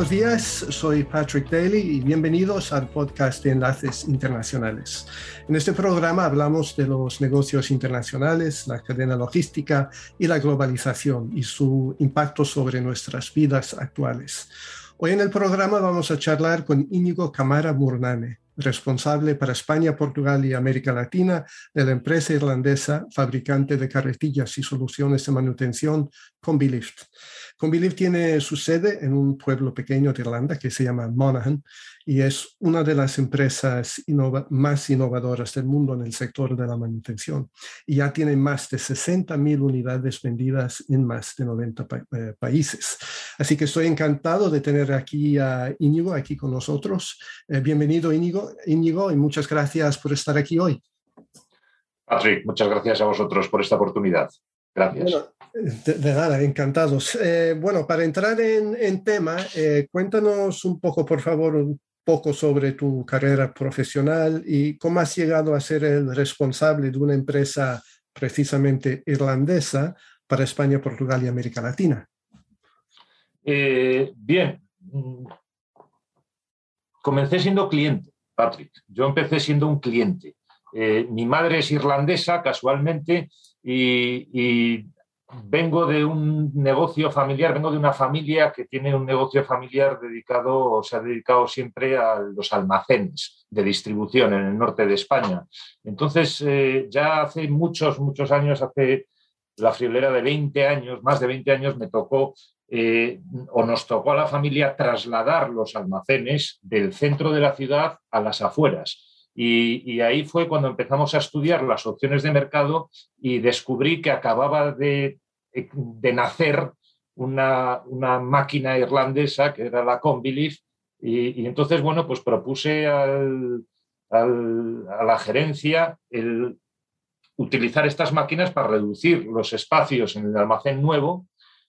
Buenos días, soy Patrick Daly y bienvenidos al podcast de Enlaces Internacionales. En este programa hablamos de los negocios internacionales, la cadena logística y la globalización y su impacto sobre nuestras vidas actuales. Hoy en el programa vamos a charlar con Íñigo Camara Murnane, responsable para España, Portugal y América Latina de la empresa irlandesa fabricante de carretillas y soluciones de manutención Combilift. Combilift tiene su sede en un pueblo pequeño de Irlanda que se llama Monaghan y es una de las empresas más innovadoras del mundo en el sector de la manutención. Y ya tiene más de 60.000 unidades vendidas en más de 90 eh, países. Así que estoy encantado de tener aquí a Íñigo, aquí con nosotros. Eh, bienvenido Íñigo, Íñigo, y muchas gracias por estar aquí hoy. Patrick, muchas gracias a vosotros por esta oportunidad. Gracias. De, nada, encantados. Eh, bueno, para entrar en, tema, cuéntanos un poco, por favor, poco sobre tu carrera profesional y cómo has llegado a ser el responsable de una empresa precisamente irlandesa para España, Portugal y América Latina. Eh, bien, comencé siendo cliente, Patrick. Yo empecé siendo un cliente. Eh, mi madre es irlandesa, casualmente, y vengo de un negocio familiar, vengo de una familia que tiene un negocio familiar dedicado, o se ha dedicado siempre a los almacenes de distribución en el norte de España. Entonces, eh, ya hace muchos, muchos años, hace la friolera de 20 años, más de 20 años, me tocó eh, o nos tocó a la familia trasladar los almacenes del centro de la ciudad a las afueras. Y, ahí fue cuando empezamos a estudiar las opciones de mercado y descubrí que acababa de, nacer una, máquina irlandesa que era la Combilift. Y, entonces, bueno, pues propuse a la gerencia utilizar estas máquinas para reducir los espacios en el almacén nuevo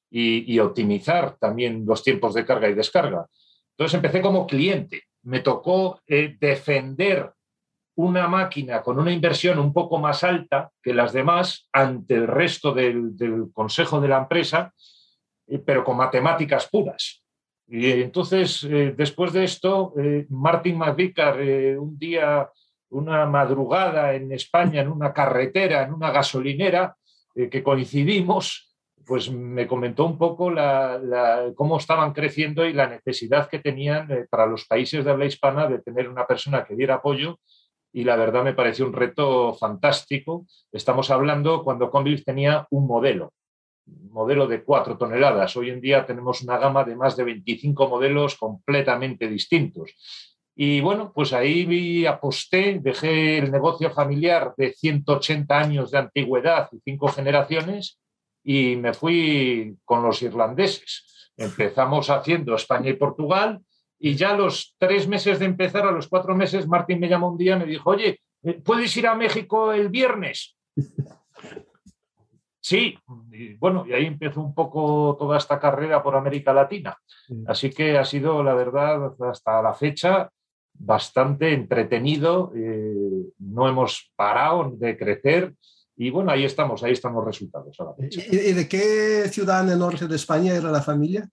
y, optimizar también los tiempos de carga y descarga. Entonces empecé como cliente. Me tocó eh, defender una máquina con una inversión un poco más alta que las demás ante el resto del, consejo de la empresa, eh, pero con matemáticas puras. Y entonces, eh, después de esto, eh, Martin McVicar, un día, una madrugada en España, en una carretera, en una gasolinera, que coincidimos, pues me comentó un poco cómo estaban creciendo y la necesidad que tenían para los países de habla hispana de tener una persona que diera apoyo y la verdad me pareció un reto fantástico. Estamos hablando cuando Conviv tenía un modelo, modelo de cuatro toneladas. Hoy en día tenemos una gama de más de 25 modelos completamente distintos. Y bueno, pues ahí aposté, dejé el negocio familiar de 180 años de antigüedad y cinco generaciones y me fui con los irlandeses. Empezamos haciendo España y Portugal y ya a los tres meses de empezar, a los cuatro meses, Martín me llamó un día y me dijo, oye, eh, ¿puedes ir a México el viernes? Sí, y bueno, y ahí empezó un poco toda esta carrera por América Latina. Así que ha sido, la verdad, hasta la fecha bastante entretenido. Eh, no hemos parado de crecer y bueno, ahí estamos, ahí están los resultados. ¿Y de qué ciudad en el norte de España era la familia?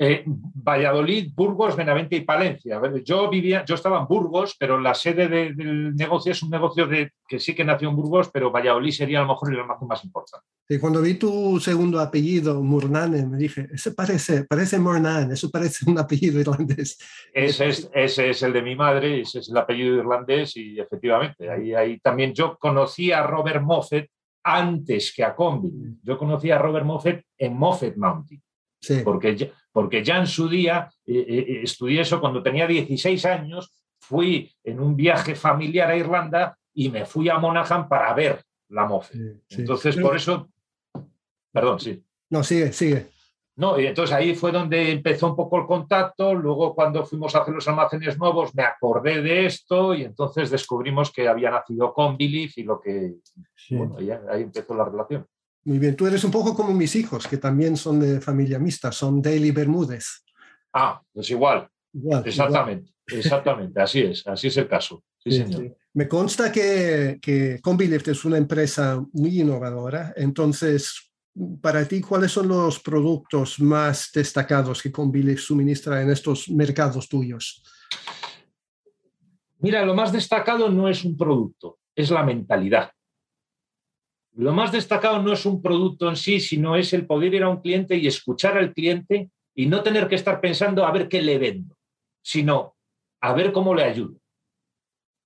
Eh, Valladolid, Burgos, Benavente y Palencia. Yo vivía, yo estaba en Burgos, pero la sede del negocio es un negocio de, que sí que nació en Burgos, pero Valladolid sería a lo mejor el más importante. Y cuando vi tu segundo apellido, Murnane, me dije, ese parece, parece Murnane, eso parece un apellido irlandés. Ese es, ese es el de mi madre, ese es el apellido irlandés y efectivamente, ahí, ahí también yo conocí a Robert Moffett antes que a Combi. Yo conocí a Robert Moffett en Moffett Mountain. Sí. Porque, porque ya en su día eh, eh, eh, estudié eso cuando tenía 16 años, fui en un viaje familiar a Irlanda y me fui a Monaghan para ver la MOFE. Entonces, por eso, perdón, sí. No, sigue, sigue. No, y entonces ahí fue donde empezó un poco el contacto. Luego, cuando fuimos a hacer los almacenes nuevos, me acordé de esto y entonces descubrimos que había nacido con Billy y lo que. Bueno, ahí empezó la relación. Muy bien, tú eres un poco como mis hijos, que también son de familia mixta, son Daily Bermúdez. Ah, pues igual. exactamente, exactamente, así es, así es el caso. Sí, señor. Me consta que, que Combilift es una empresa muy innovadora, entonces para ti, ¿cuáles son los productos más destacados que Conbili suministra en estos mercados tuyos? Mira, lo más destacado no es un producto, es la mentalidad. Lo más destacado no es un producto en sí, sino es el poder ir a un cliente y escuchar al cliente y no tener que estar pensando a ver qué le vendo, sino a ver cómo le ayudo.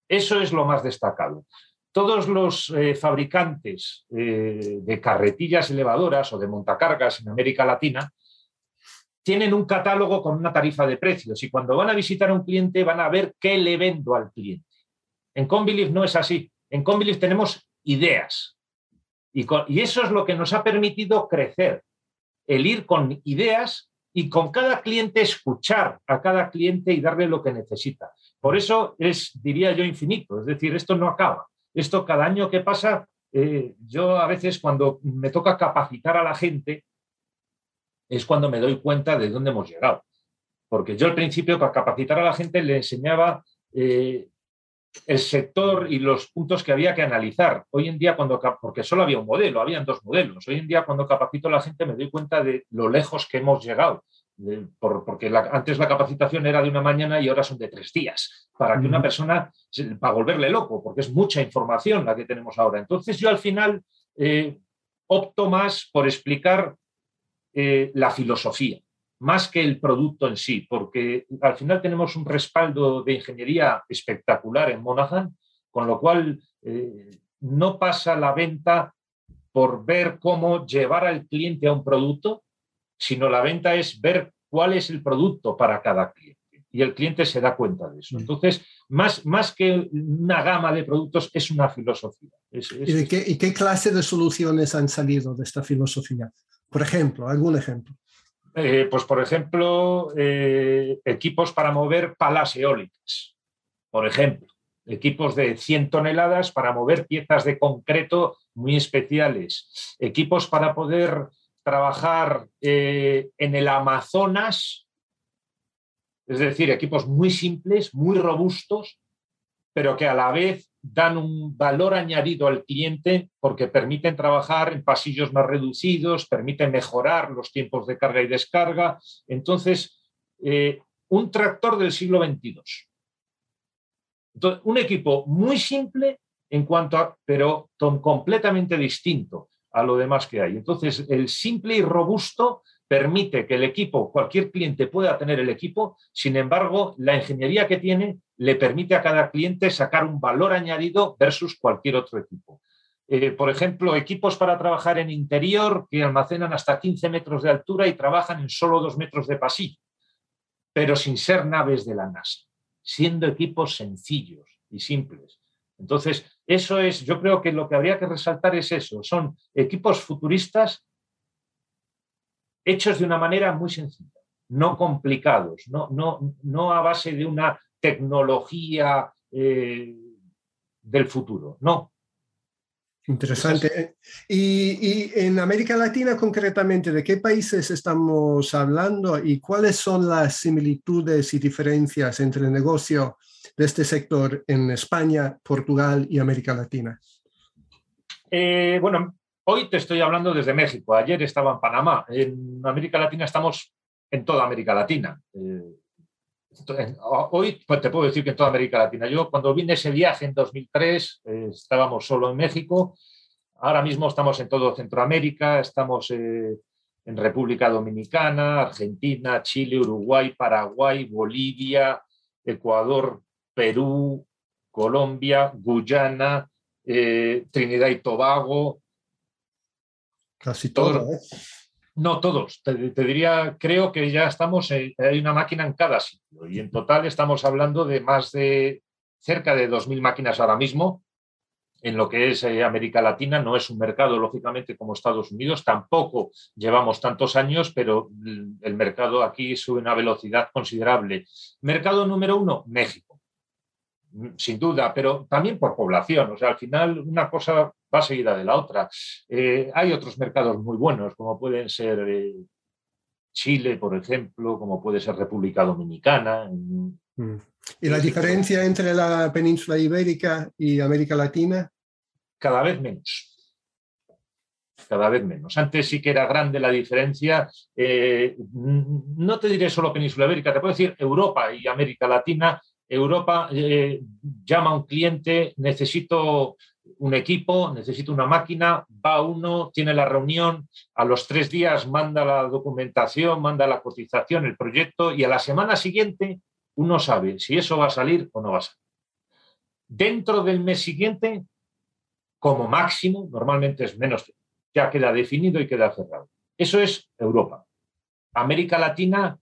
Eso es lo más destacado. Todos los eh, fabricantes eh, de carretillas elevadoras o de montacargas en América Latina tienen un catálogo con una tarifa de precios y cuando van a visitar a un cliente van a ver qué le vendo al cliente. En Conbiliv no es así. En Conbiliv tenemos ideas y, eso es lo que nos ha permitido crecer, el ir con ideas y con cada cliente escuchar a cada cliente y darle lo que necesita. Por eso es, diría yo, infinito. Es decir, esto no acaba. Esto cada año que pasa, eh, yo a veces cuando me toca capacitar a la gente, es cuando me doy cuenta de dónde hemos llegado. Porque yo al principio para capacitar a la gente le enseñaba eh, el sector y los puntos que había que analizar. Hoy en día, cuando porque solo había un modelo, habían dos modelos. Hoy en día, cuando capacito a la gente, me doy cuenta de lo lejos que hemos llegado. porque antes la capacitación era de una mañana y ahora son de tres días, para que una persona, para volverle loco, porque es mucha información la que tenemos ahora. Entonces yo al final eh, opto más por explicar eh, la filosofía más que el producto en sí, porque al final tenemos un respaldo de ingeniería espectacular en Monaghan, con lo cual eh, no pasa la venta por ver cómo llevar al cliente a un producto, sino la venta es ver cuál es el producto para cada cliente. Y el cliente se da cuenta de eso. Mm. Entonces, más, más que una gama de productos, es una filosofía. ¿Y, qué, ¿Y qué clase de soluciones han salido de esta filosofía? Por ejemplo, algún ejemplo. Eh, pues, por ejemplo, eh, equipos para mover palas eólicas, por ejemplo, equipos de 100 toneladas para mover piezas de concreto muy especiales, equipos para poder trabajar eh, en el Amazonas, es decir, equipos muy simples, muy robustos, pero que a la vez dan un valor añadido al cliente porque permiten trabajar en pasillos más reducidos, permiten mejorar los tiempos de carga y descarga. Entonces, eh, un tractor del siglo XXII. un equipo muy simple en cuanto a, pero completamente distinto a lo demás que hay. Entonces, el simple y robusto permite que el equipo, cualquier cliente pueda tener el equipo, sin embargo, la ingeniería que tiene le permite a cada cliente sacar un valor añadido versus cualquier otro equipo. Eh, por ejemplo, equipos para trabajar en interior que almacenan hasta 15 metros de altura y trabajan en solo 2 metros de pasillo, pero sin ser naves de la NASA, siendo equipos sencillos y simples. Entonces, eso es, yo creo que lo que habría que resaltar es eso, son equipos futuristas hechos de una manera muy sencilla, no complicados, no, no, no a base de una tecnología eh, del futuro, no. Interesante. Y, en América Latina concretamente, ¿de qué países estamos hablando y cuáles son las similitudes y diferencias entre el negocio de este sector en España, Portugal y América Latina? Eh, bueno, Hoy te estoy hablando desde México, ayer estaba en Panamá. En América Latina estamos en toda América Latina. Eh, hoy pues, te puedo decir que en toda América Latina. Yo cuando vine ese viaje en 2003 eh, estábamos solo en México. Ahora mismo estamos en todo Centroamérica, estamos eh, en República Dominicana, Argentina, Chile, Uruguay, Paraguay, Bolivia, Ecuador, Perú, Colombia, Guyana, Trinidad y Tobago, Casi todos. ¿eh? No todos, te, diría, creo que ya estamos, hay una máquina en cada sitio y en total estamos hablando de más de cerca de 2.000 máquinas ahora mismo en lo que es eh, América Latina. No es un mercado, lógicamente, como Estados Unidos, tampoco llevamos tantos años, pero el mercado aquí sube una velocidad considerable. Mercado número uno, México sin duda, pero también por población. O sea, al final una cosa va seguida de la otra. Eh, hay otros mercados muy buenos, como pueden ser eh, Chile, por ejemplo, como puede ser República Dominicana. Mm. ¿Y la diferencia entre la península ibérica y América Latina? Cada vez menos. cada vez menos. Antes sí que era grande la diferencia. Eh, no te diré solo Península Ibérica, te puedo decir Europa y América Latina. Europa eh, llama a un cliente, necesito un equipo, necesito una máquina, va uno, tiene la reunión, a los tres días manda la documentación, manda la cotización, el proyecto y a la semana siguiente uno sabe si eso va a salir o no va a salir. Dentro del mes siguiente, como máximo, normalmente es menos, ya queda definido y queda cerrado. Eso es Europa. América Latina,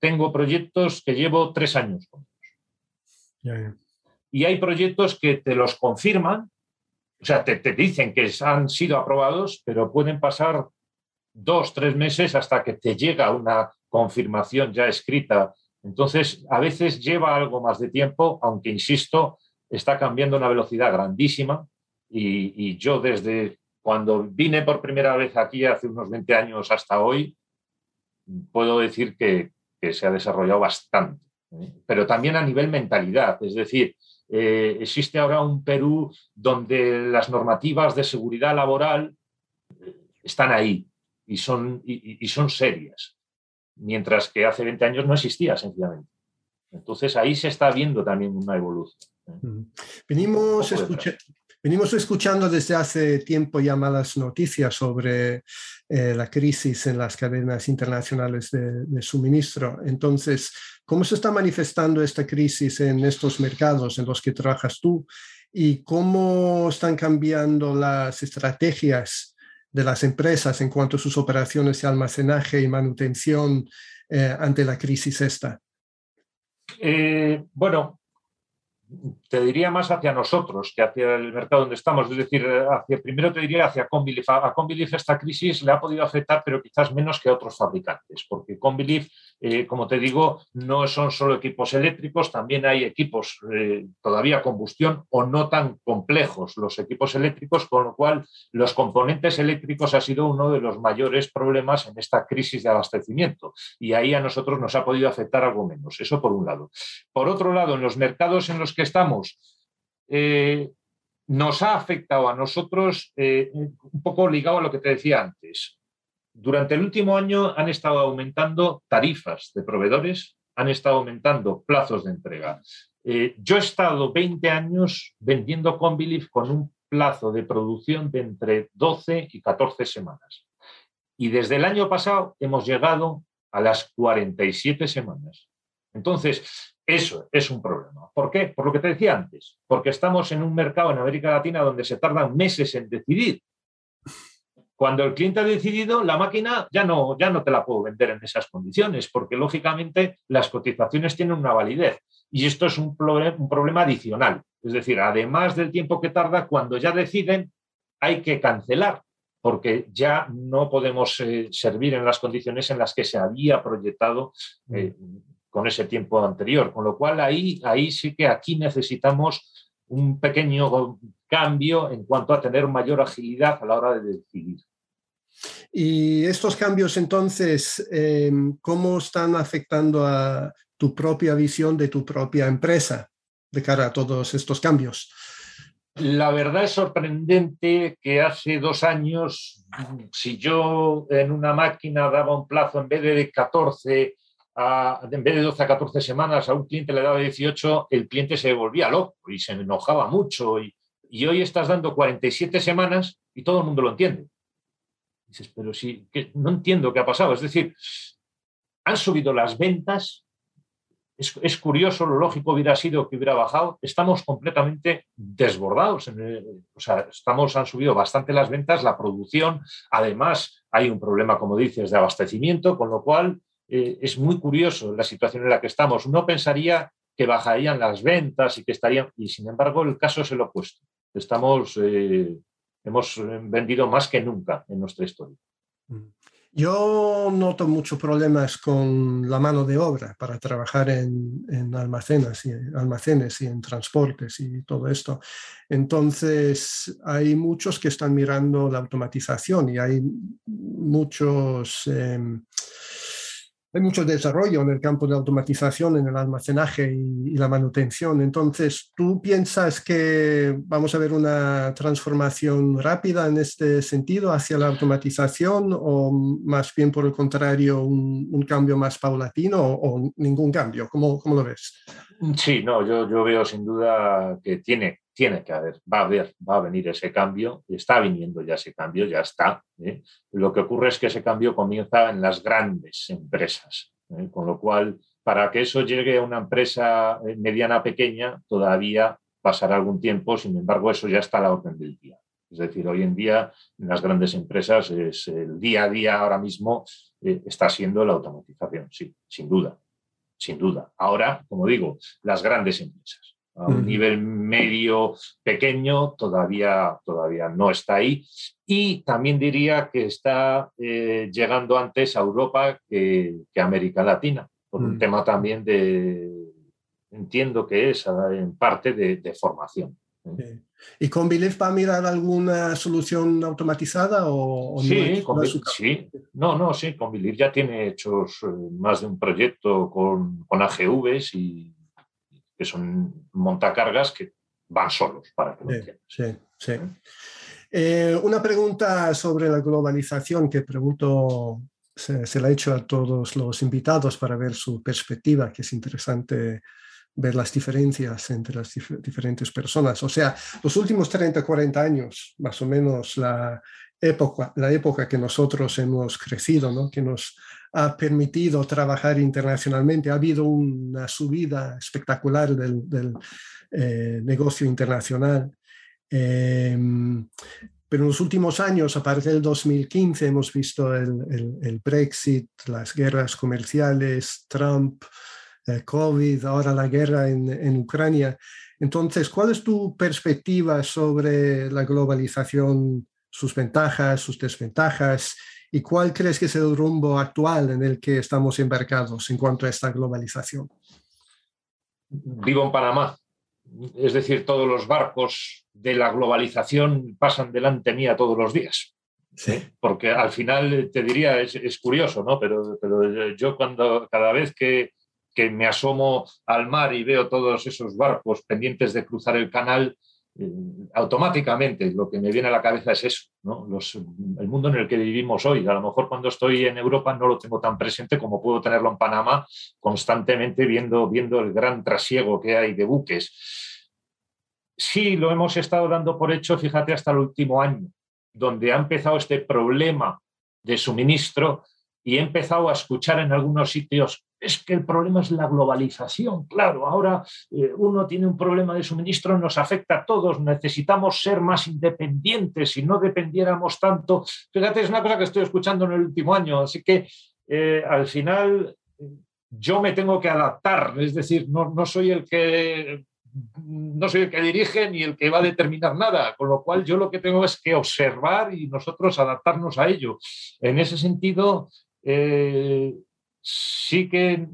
tengo proyectos que llevo tres años con ellos. Y hay proyectos que te los confirman, o sea, te, te dicen que han sido aprobados, pero pueden pasar dos, tres meses hasta que te llega una confirmación ya escrita. Entonces, a veces lleva algo más de tiempo, aunque, insisto, está cambiando una velocidad grandísima y, yo desde cuando vine por primera vez aquí hace unos 20 años hasta hoy, puedo decir que, se ha desarrollado bastante, ¿eh? pero también a nivel mentalidad. Es decir, eh, existe ahora un Perú donde las normativas de seguridad laboral eh, están ahí y son, y, son serias, mientras que hace 20 años no existía sencillamente. Entonces ahí se está viendo también una evolución. Venimos, Venimos escuchando desde hace tiempo ya malas noticias sobre eh, la crisis en las cadenas internacionales de, suministro. Entonces, ¿cómo se está manifestando esta crisis en estos mercados en los que trabajas tú? ¿Y cómo están cambiando las estrategias de las empresas en cuanto a sus operaciones de almacenaje y manutención eh, ante la crisis esta? Eh, bueno, te diría más hacia nosotros que hacia el mercado donde estamos. Es decir, hacia, primero te diría hacia Conbelief. A esta crisis le ha podido afectar, pero quizás menos que a otros fabricantes, porque Conbelief, eh, como te digo, no son solo equipos eléctricos, también hay equipos eh, todavía combustión o no tan complejos los equipos eléctricos, con lo cual los componentes eléctricos ha sido uno de los mayores problemas en esta crisis de abastecimiento. Y ahí a nosotros nos ha podido afectar algo menos. Eso por un lado. Por otro lado, en los mercados en los que estamos, eh, nos ha afectado a nosotros un poco ligado a lo que te decía antes. Durante el último año han estado aumentando tarifas de proveedores, han estado aumentando plazos de entrega. Eh, yo he estado 20 años vendiendo Conbiliv con un plazo de producción de entre 12 y 14 semanas. Y desde el año pasado hemos llegado a las 47 semanas. Entonces, eso es un problema. ¿Por qué? Por lo que te decía antes, porque estamos en un mercado en América Latina donde se tardan meses en decidir. Cuando el cliente ha decidido, la máquina ya no, ya no te la puedo vender en esas condiciones, porque lógicamente las cotizaciones tienen una validez. Y esto es un, un problema adicional. Es decir, además del tiempo que tarda, cuando ya deciden, hay que cancelar, porque ya no podemos eh, servir en las condiciones en las que se había proyectado eh, con ese tiempo anterior. Con lo cual ahí, ahí sí que aquí necesitamos un pequeño cambio en cuanto a tener mayor agilidad a la hora de decidir. Y estos cambios entonces, em, ¿cómo están afectando a tu propia visión de tu propia empresa de cara a todos estos cambios? La verdad es sorprendente que hace dos años, si yo en una máquina daba un plazo en vez de 14 en vez de 12 a 14 semanas, a un cliente le daba 18, el cliente se volvía loco y se enojaba mucho. Y, hoy estás dando 47 semanas y todo el mundo lo entiende. Dices, pero sí, que no entiendo qué ha pasado. Es decir, han subido las ventas. Es, curioso, lo lógico hubiera sido que hubiera bajado. Estamos completamente desbordados. o sea, estamos, han subido bastante las ventas, la producción. Además, hay un problema, como dices, de abastecimiento, con lo cual eh, es muy curioso la situación en la que estamos. Uno pensaría que bajarían las ventas y que estarían, y sin embargo el caso es el opuesto. Estamos, eh, hemos vendido más que nunca en nuestra historia. Mm. Yo noto muchos problemas con la mano de obra para trabajar en, almacenes, y, almacenes y en transportes y todo esto. Entonces, hay muchos que están mirando la automatización y hay muchos... Em, hay mucho desarrollo en el campo de automatización, en el almacenaje y, la manutención. Entonces, ¿tú piensas que vamos a ver una transformación rápida en este sentido hacia la automatización o más bien por el contrario un, cambio más paulatino o, ningún cambio? ¿Cómo, ¿Cómo, lo ves? Sí, no, yo, yo veo sin duda que tiene tiene que haber, va a haber, va a venir ese cambio, está viniendo ya ese cambio, ya está. ¿eh? Lo que ocurre es que ese cambio comienza en las grandes empresas, ¿eh? con lo cual, para que eso llegue a una empresa eh, mediana pequeña, todavía pasará algún tiempo, sin embargo, eso ya está a la orden del día. Es decir, hoy en día en las grandes empresas es el día a día ahora mismo está siendo la automatización, sí, sin duda, sin duda. Ahora, como digo, las grandes empresas a un nivel medio pequeño todavía, todavía no está ahí. Y también diría que está eh, llegando antes a Europa que, que América Latina, por un mm. tema también de, entiendo que es en parte de, formación. ¿eh? ¿Y con Belief va a mirar alguna solución automatizada o, sí, no? sí, no, no, sí, con Belief ya tiene hechos eh, más de un proyecto con, con AGVs y que son montacargas que van solos, para que lo entiendan. Sí, sí. Eh, una pregunta sobre la globalización que pregunto, se, la he hecho a todos los invitados para ver su perspectiva, que es interesante ver las diferencias entre las diferentes personas. O sea, los últimos 30, 40 años, más o menos la época, la época que nosotros hemos crecido, ¿no? que nos ha permitido trabajar internacionalmente. Ha habido una subida espectacular del, eh, negocio internacional. Em, pero en los últimos años, a partir del 2015, hemos visto el, Brexit, las guerras comerciales, Trump, eh, COVID, ahora la guerra en, en, Ucrania. Entonces, ¿cuál es tu perspectiva sobre la globalización, sus ventajas, sus desventajas ¿Y cuál crees que es el rumbo actual en el que estamos embarcados en cuanto a esta globalización? Vivo en Panamá. Es decir, todos los barcos de la globalización pasan delante mía todos los días. Sí. Porque al final te diría, es, curioso, ¿no? Pero, pero, yo cuando cada vez que, que me asomo al mar y veo todos esos barcos pendientes de cruzar el canal, automáticamente lo que me viene a la cabeza es eso, el mundo en el que vivimos hoy. A lo mejor cuando estoy en Europa no lo tengo tan presente como puedo tenerlo en Panamá, constantemente viendo, viendo el gran trasiego que hay de buques. Sí, lo hemos estado dando por hecho, fíjate, hasta el último año, donde ha empezado este problema de suministro y he empezado a escuchar en algunos sitios, es que el problema es la globalización. Claro, ahora eh, uno tiene un problema de suministro, nos afecta a todos, necesitamos ser más independientes, si no dependiéramos tanto. Fíjate, es una cosa que estoy escuchando en el último año, así que eh, al final yo me tengo que adaptar, es decir, no, no soy el que no soy el que dirige ni el que va a determinar nada, con lo cual yo lo que tengo es que observar y nosotros adaptarnos a ello. En ese sentido, eh, sí que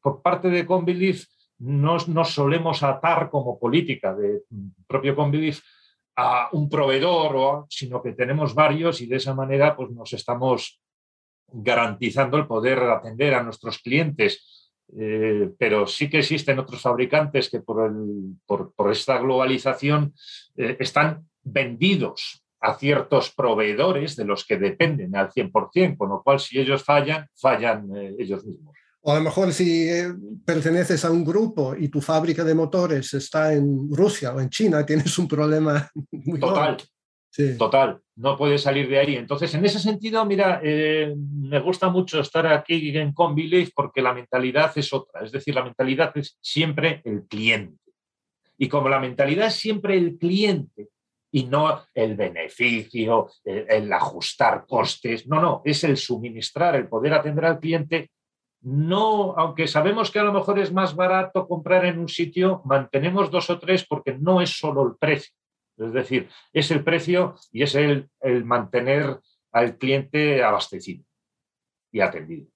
por parte de Conbelief no nos solemos atar como política de propio Conbelief a un proveedor, sino que tenemos varios y de esa manera pues, nos estamos garantizando el poder atender a nuestros clientes. Eh, pero sí que existen otros fabricantes que por, por, esta globalización eh, están vendidos a ciertos proveedores de los que dependen al 100%, con lo cual si ellos fallan, fallan eh, ellos mismos. O a lo mejor si eh, perteneces a un grupo y tu fábrica de motores está en Rusia o en China, tienes un problema muy Total. Total, no puedes salir de ahí. Entonces, en ese sentido, mira, eh, me gusta mucho estar aquí en Conbelief porque la mentalidad es otra. Es decir, la mentalidad es siempre el cliente. Y como la mentalidad es siempre el cliente, y no el beneficio, el, ajustar costes. No, no, es el suministrar, el poder atender al cliente. No, aunque sabemos que a lo mejor es más barato comprar en un sitio, mantenemos dos o tres porque no es solo el precio. Es decir, es el precio y es el, el mantener al cliente abastecido y atendido.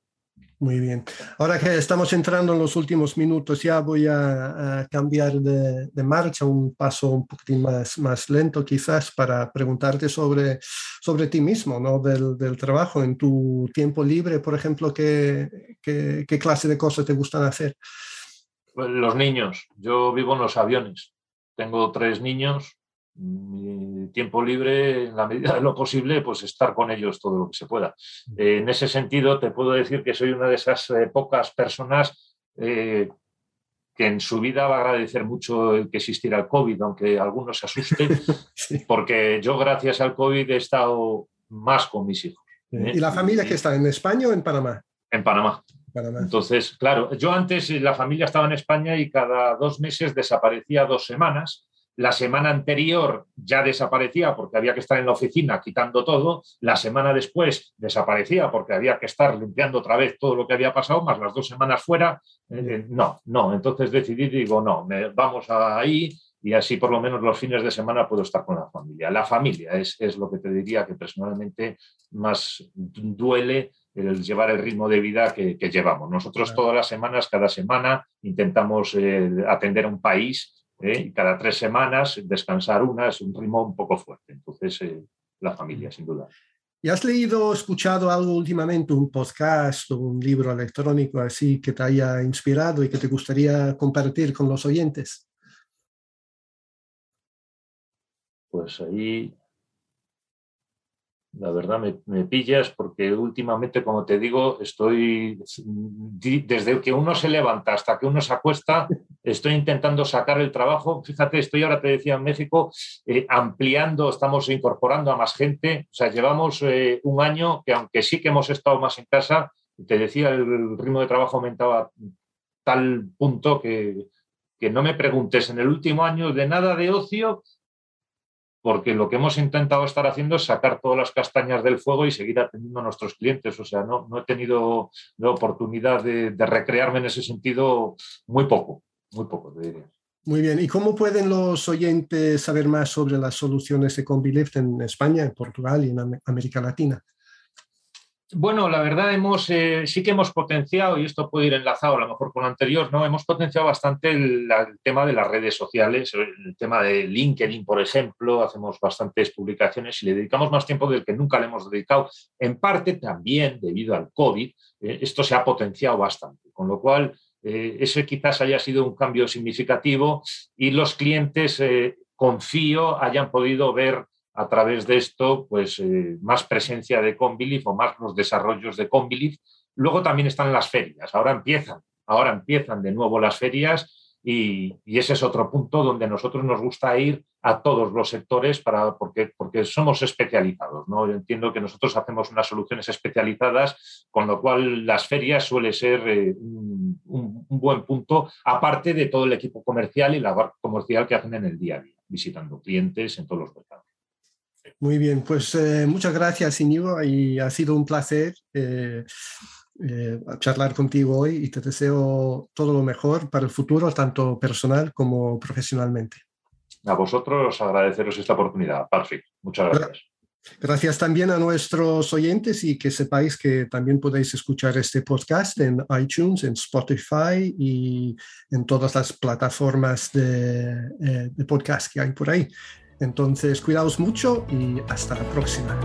Muy bien. Ahora que estamos entrando en los últimos minutos, ya voy a, cambiar de, marcha, un paso un poquitín más, más lento quizás para preguntarte sobre, sobre ti mismo, ¿no? Del, del trabajo. En tu tiempo libre, por ejemplo, ¿qué, qué, qué clase de cosas te gustan hacer? Los niños. Yo vivo en los aviones. Tengo tres niños mi tiempo libre, en la medida de lo posible, pues estar con ellos todo lo que se pueda. Eh, en ese sentido, te puedo decir que soy una de esas eh, pocas personas eh, que en su vida va a agradecer mucho el que existiera el COVID, aunque algunos se asusten, porque yo gracias al COVID he estado más con mis hijos. ¿Y la familia que está en España o en Panamá? En Panamá. Panamá. Entonces, claro, yo antes la familia estaba en España y cada dos meses desaparecía dos semanas la semana anterior ya desaparecía porque había que estar en la oficina quitando todo, la semana después desaparecía porque había que estar limpiando otra vez todo lo que había pasado, más las dos semanas fuera. Eh, no, no, entonces decidí, digo, no, me, vamos ahí y así por lo menos los fines de semana puedo estar con la familia. La familia es, es lo que te diría que personalmente más duele el llevar el ritmo de vida que, llevamos. Nosotros todas las semanas, cada semana, intentamos eh, atender a un país ¿eh? y cada tres semanas descansar una es un ritmo un poco fuerte. Entonces, eh, la familia, sin duda. ¿Y has leído o escuchado algo últimamente, un podcast o un libro electrónico así que te haya inspirado y que te gustaría compartir con los oyentes? Pues ahí la verdad me, pillas porque últimamente, como te digo, estoy, desde que uno se levanta hasta que uno se acuesta, estoy intentando sacar el trabajo. Fíjate, estoy ahora, te decía, en México, eh, ampliando, estamos incorporando a más gente. O sea, llevamos eh, un año que aunque sí que hemos estado más en casa, te decía, el, ritmo de trabajo aumentaba a tal punto que, que no me preguntes en el último año de nada de ocio porque lo que hemos intentado estar haciendo es sacar todas las castañas del fuego y seguir atendiendo a nuestros clientes. O sea, no, no he tenido la oportunidad de, recrearme en ese sentido muy poco, muy poco, te diría. Muy bien. ¿Y cómo pueden los oyentes saber más sobre las soluciones de CombiLift en España, en Portugal y en América Latina? Bueno, la verdad hemos, eh, sí que hemos potenciado, y esto puede ir enlazado a lo mejor con lo anterior, ¿no? Hemos potenciado bastante el, tema de las redes sociales, el tema de LinkedIn, por ejemplo, hacemos bastantes publicaciones y le dedicamos más tiempo del que nunca le hemos dedicado. En parte también debido al COVID, eh, esto se ha potenciado bastante, con lo cual eh, ese quizás haya sido un cambio significativo y los clientes, confío, hayan podido ver a través de esto, pues eh, más presencia de Combilif o más los desarrollos de Combilif. Luego también están las ferias, ahora empiezan, ahora empiezan de nuevo las ferias y, ese es otro punto donde nosotros nos gusta ir a todos los sectores para, porque, porque somos especializados. ¿no? Yo entiendo que nosotros hacemos unas soluciones especializadas, con lo cual las ferias suele ser eh, un, un, buen punto, aparte de todo el equipo comercial y la comercial que hacen en el día a día, visitando clientes en todos los mercados. Muy bien, pues eh, muchas gracias, Íñigo, y ha sido un placer eh, eh, charlar contigo hoy y te deseo todo lo mejor para el futuro, tanto personal como profesionalmente. A vosotros agradeceros esta oportunidad, Perfecto. Muchas gracias. Gracias también a nuestros oyentes y que sepáis que también podéis escuchar este podcast en iTunes, en Spotify y en todas las plataformas de, de podcast que hay por ahí. Entonces, cuidaos mucho y hasta la próxima.